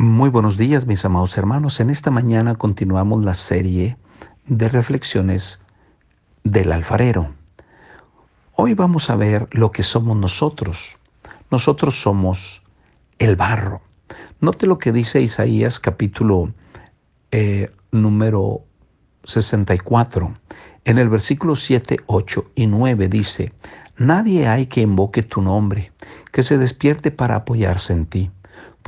Muy buenos días, mis amados hermanos. En esta mañana continuamos la serie de reflexiones del alfarero. Hoy vamos a ver lo que somos nosotros. Nosotros somos el barro. Note lo que dice Isaías capítulo eh, número 64. En el versículo 7, 8 y 9 dice, Nadie hay que invoque tu nombre, que se despierte para apoyarse en ti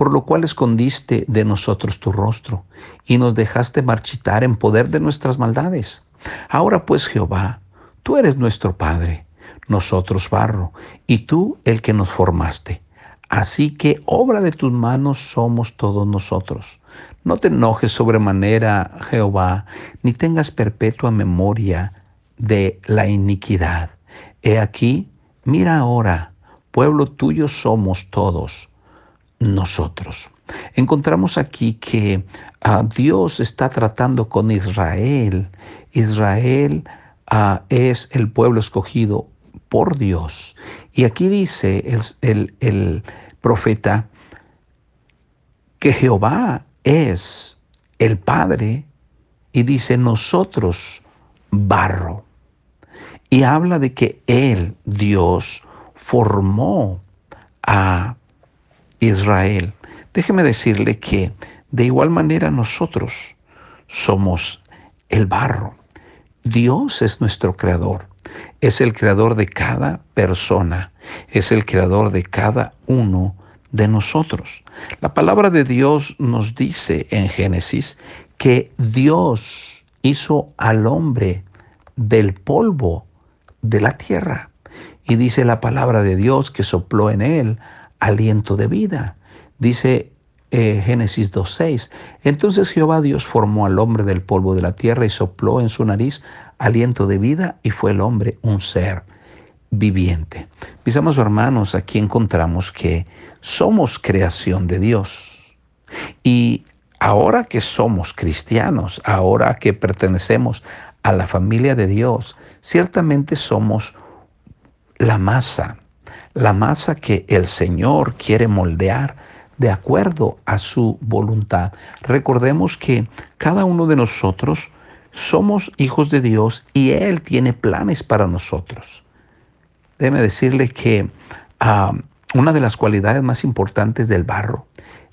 por lo cual escondiste de nosotros tu rostro y nos dejaste marchitar en poder de nuestras maldades. Ahora pues Jehová, tú eres nuestro Padre, nosotros barro, y tú el que nos formaste. Así que obra de tus manos somos todos nosotros. No te enojes sobremanera, Jehová, ni tengas perpetua memoria de la iniquidad. He aquí, mira ahora, pueblo tuyo somos todos nosotros. Encontramos aquí que ah, Dios está tratando con Israel. Israel ah, es el pueblo escogido por Dios. Y aquí dice el, el profeta que Jehová es el Padre y dice nosotros barro. Y habla de que Él, Dios, formó a Israel. Déjeme decirle que de igual manera nosotros somos el barro. Dios es nuestro creador. Es el creador de cada persona. Es el creador de cada uno de nosotros. La palabra de Dios nos dice en Génesis que Dios hizo al hombre del polvo de la tierra. Y dice la palabra de Dios que sopló en él aliento de vida. Dice eh, Génesis 2.6. Entonces Jehová Dios formó al hombre del polvo de la tierra y sopló en su nariz aliento de vida y fue el hombre un ser viviente. Mis hermanos, aquí encontramos que somos creación de Dios. Y ahora que somos cristianos, ahora que pertenecemos a la familia de Dios, ciertamente somos la masa la masa que el Señor quiere moldear de acuerdo a su voluntad. Recordemos que cada uno de nosotros somos hijos de Dios y Él tiene planes para nosotros. Déjeme decirle que ah, una de las cualidades más importantes del barro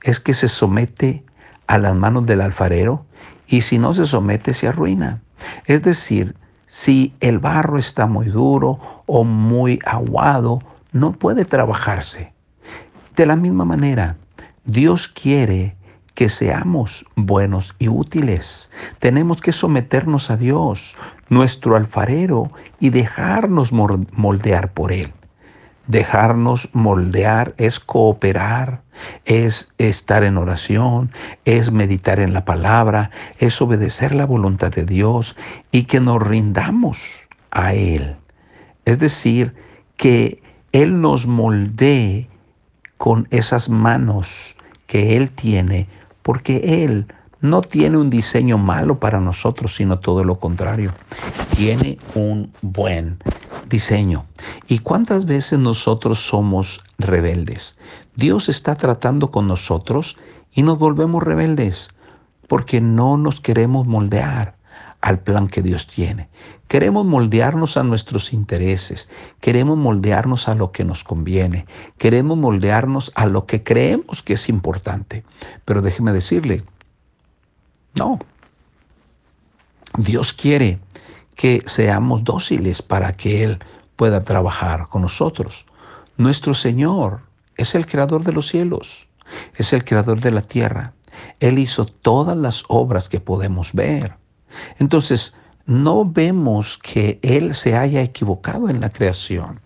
es que se somete a las manos del alfarero y si no se somete se arruina. Es decir, si el barro está muy duro o muy aguado no puede trabajarse. De la misma manera, Dios quiere que seamos buenos y útiles. Tenemos que someternos a Dios, nuestro alfarero, y dejarnos moldear por Él. Dejarnos moldear es cooperar, es estar en oración, es meditar en la palabra, es obedecer la voluntad de Dios y que nos rindamos a Él. Es decir, que él nos moldee con esas manos que Él tiene, porque Él no tiene un diseño malo para nosotros, sino todo lo contrario. Tiene un buen diseño. ¿Y cuántas veces nosotros somos rebeldes? Dios está tratando con nosotros y nos volvemos rebeldes porque no nos queremos moldear al plan que Dios tiene. Queremos moldearnos a nuestros intereses, queremos moldearnos a lo que nos conviene, queremos moldearnos a lo que creemos que es importante. Pero déjeme decirle, no. Dios quiere que seamos dóciles para que Él pueda trabajar con nosotros. Nuestro Señor es el creador de los cielos, es el creador de la tierra. Él hizo todas las obras que podemos ver. Entonces, no vemos que Él se haya equivocado en la creación.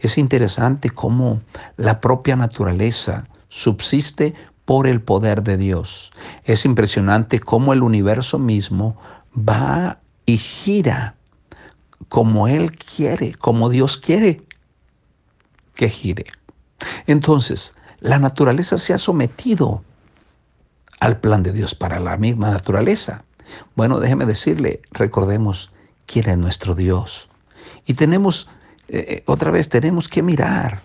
Es interesante cómo la propia naturaleza subsiste por el poder de Dios. Es impresionante cómo el universo mismo va y gira como Él quiere, como Dios quiere que gire. Entonces, la naturaleza se ha sometido al plan de Dios para la misma naturaleza. Bueno, déjeme decirle, recordemos quién es nuestro Dios. Y tenemos, eh, eh, otra vez, tenemos que mirar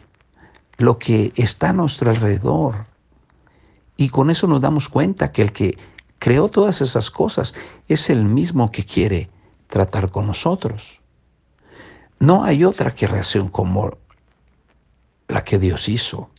lo que está a nuestro alrededor Y con eso nos damos cuenta que el que creó todas esas cosas es el mismo que quiere tratar con nosotros. No hay otra creación como la que Dios hizo.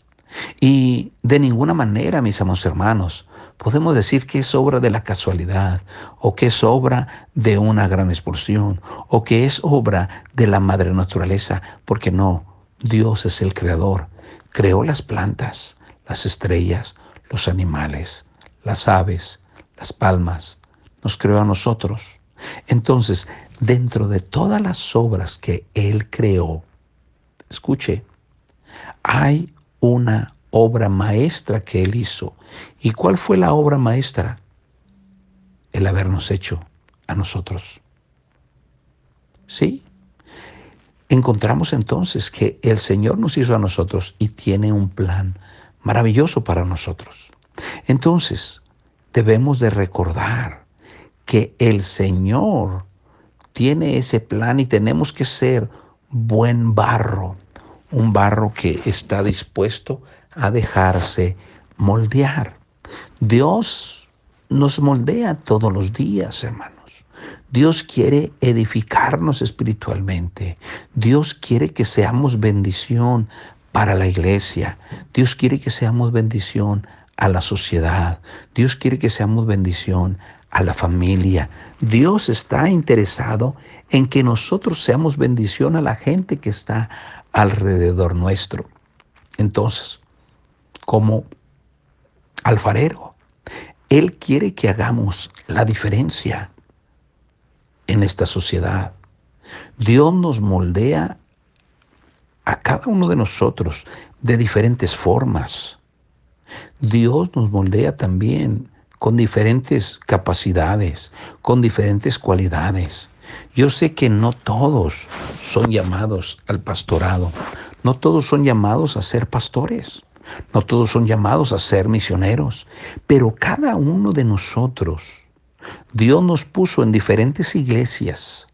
Y de ninguna manera, mis amados hermanos, podemos decir que es obra de la casualidad, o que es obra de una gran expulsión, o que es obra de la madre naturaleza, porque no, Dios es el creador. Creó las plantas, las estrellas, los animales, las aves, las palmas, nos creó a nosotros. Entonces, dentro de todas las obras que Él creó, escuche, hay una obra maestra que Él hizo. ¿Y cuál fue la obra maestra? El habernos hecho a nosotros. ¿Sí? Encontramos entonces que el Señor nos hizo a nosotros y tiene un plan maravilloso para nosotros. Entonces, debemos de recordar que el Señor tiene ese plan y tenemos que ser buen barro, un barro que está dispuesto a dejarse moldear. Dios nos moldea todos los días, hermanos. Dios quiere edificarnos espiritualmente. Dios quiere que seamos bendición para la iglesia. Dios quiere que seamos bendición a la sociedad. Dios quiere que seamos bendición a la familia. Dios está interesado en que nosotros seamos bendición a la gente que está alrededor nuestro. Entonces, como alfarero, Él quiere que hagamos la diferencia en esta sociedad. Dios nos moldea a cada uno de nosotros de diferentes formas. Dios nos moldea también con diferentes capacidades, con diferentes cualidades. Yo sé que no todos son llamados al pastorado, no todos son llamados a ser pastores, no todos son llamados a ser misioneros, pero cada uno de nosotros, Dios nos puso en diferentes iglesias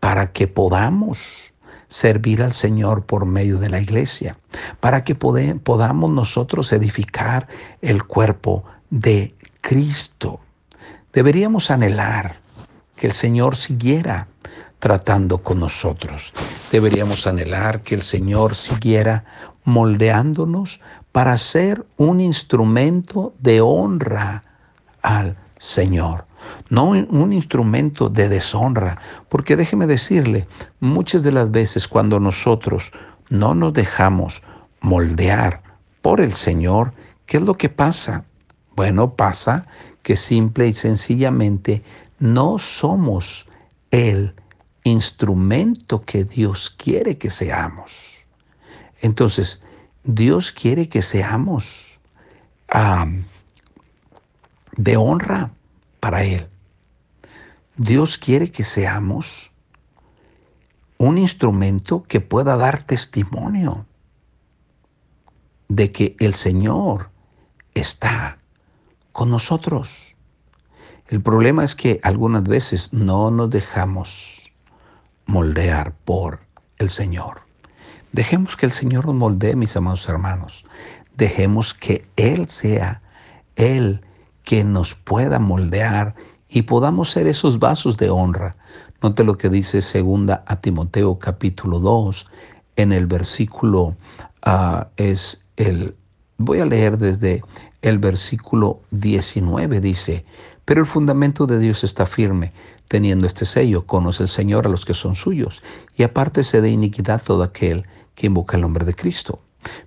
para que podamos servir al Señor por medio de la iglesia, para que podamos nosotros edificar el cuerpo de Cristo. Deberíamos anhelar que el Señor siguiera tratando con nosotros. Deberíamos anhelar que el Señor siguiera moldeándonos para ser un instrumento de honra al Señor no un instrumento de deshonra, porque déjeme decirle, muchas de las veces cuando nosotros no nos dejamos moldear por el Señor, ¿qué es lo que pasa? Bueno, pasa que simple y sencillamente no somos el instrumento que Dios quiere que seamos. Entonces, Dios quiere que seamos de honra para Él. Dios quiere que seamos un instrumento que pueda dar testimonio de que el Señor está con nosotros. El problema es que algunas veces no nos dejamos moldear por el Señor. Dejemos que el Señor nos moldee, mis amados hermanos. Dejemos que Él sea Él que nos pueda moldear y podamos ser esos vasos de honra. Note lo que dice segunda a Timoteo capítulo 2 en el versículo uh, es el voy a leer desde el versículo 19 dice, pero el fundamento de Dios está firme, teniendo este sello, conoce el Señor a los que son suyos, y apártese de iniquidad todo aquel que invoca el nombre de Cristo.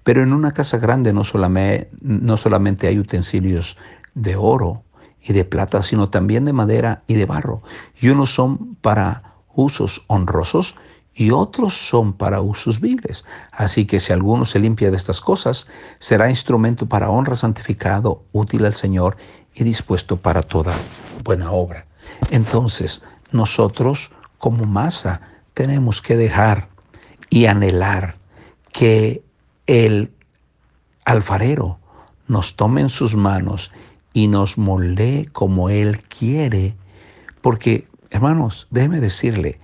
Pero en una casa grande no solamente, hay utensilios de oro y de plata, sino también de madera y de barro. Y unos son para usos honrosos y otros son para usos viles. Así que si alguno se limpia de estas cosas, será instrumento para honra, santificado, útil al Señor y dispuesto para toda buena obra. Entonces, nosotros como masa tenemos que dejar y anhelar que el alfarero nos tome en sus manos y nos moldee como Él quiere. Porque, hermanos, déjeme decirle,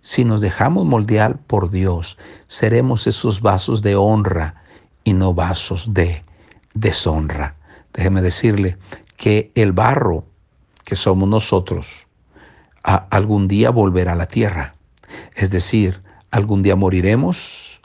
si nos dejamos moldear por Dios, seremos esos vasos de honra y no vasos de deshonra. déjeme decirle que el barro que somos nosotros algún día volverá a la tierra. Es decir, algún día moriremos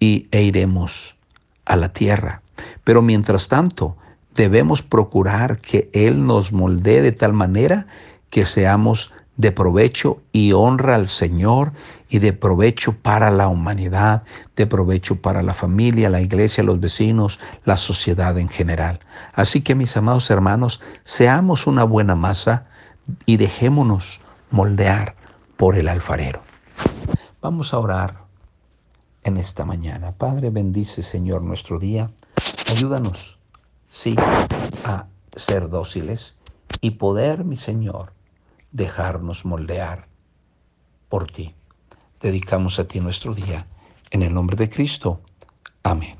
y, e iremos a la tierra. Pero mientras tanto, debemos procurar que Él nos moldee de tal manera que seamos de provecho y honra al Señor y de provecho para la humanidad, de provecho para la familia, la iglesia, los vecinos, la sociedad en general. Así que mis amados hermanos, seamos una buena masa y dejémonos moldear por el alfarero. Vamos a orar en esta mañana. Padre, bendice Señor nuestro día. Ayúdanos, sí, a ser dóciles y poder, mi Señor, dejarnos moldear por ti. Dedicamos a ti nuestro día. En el nombre de Cristo. Amén.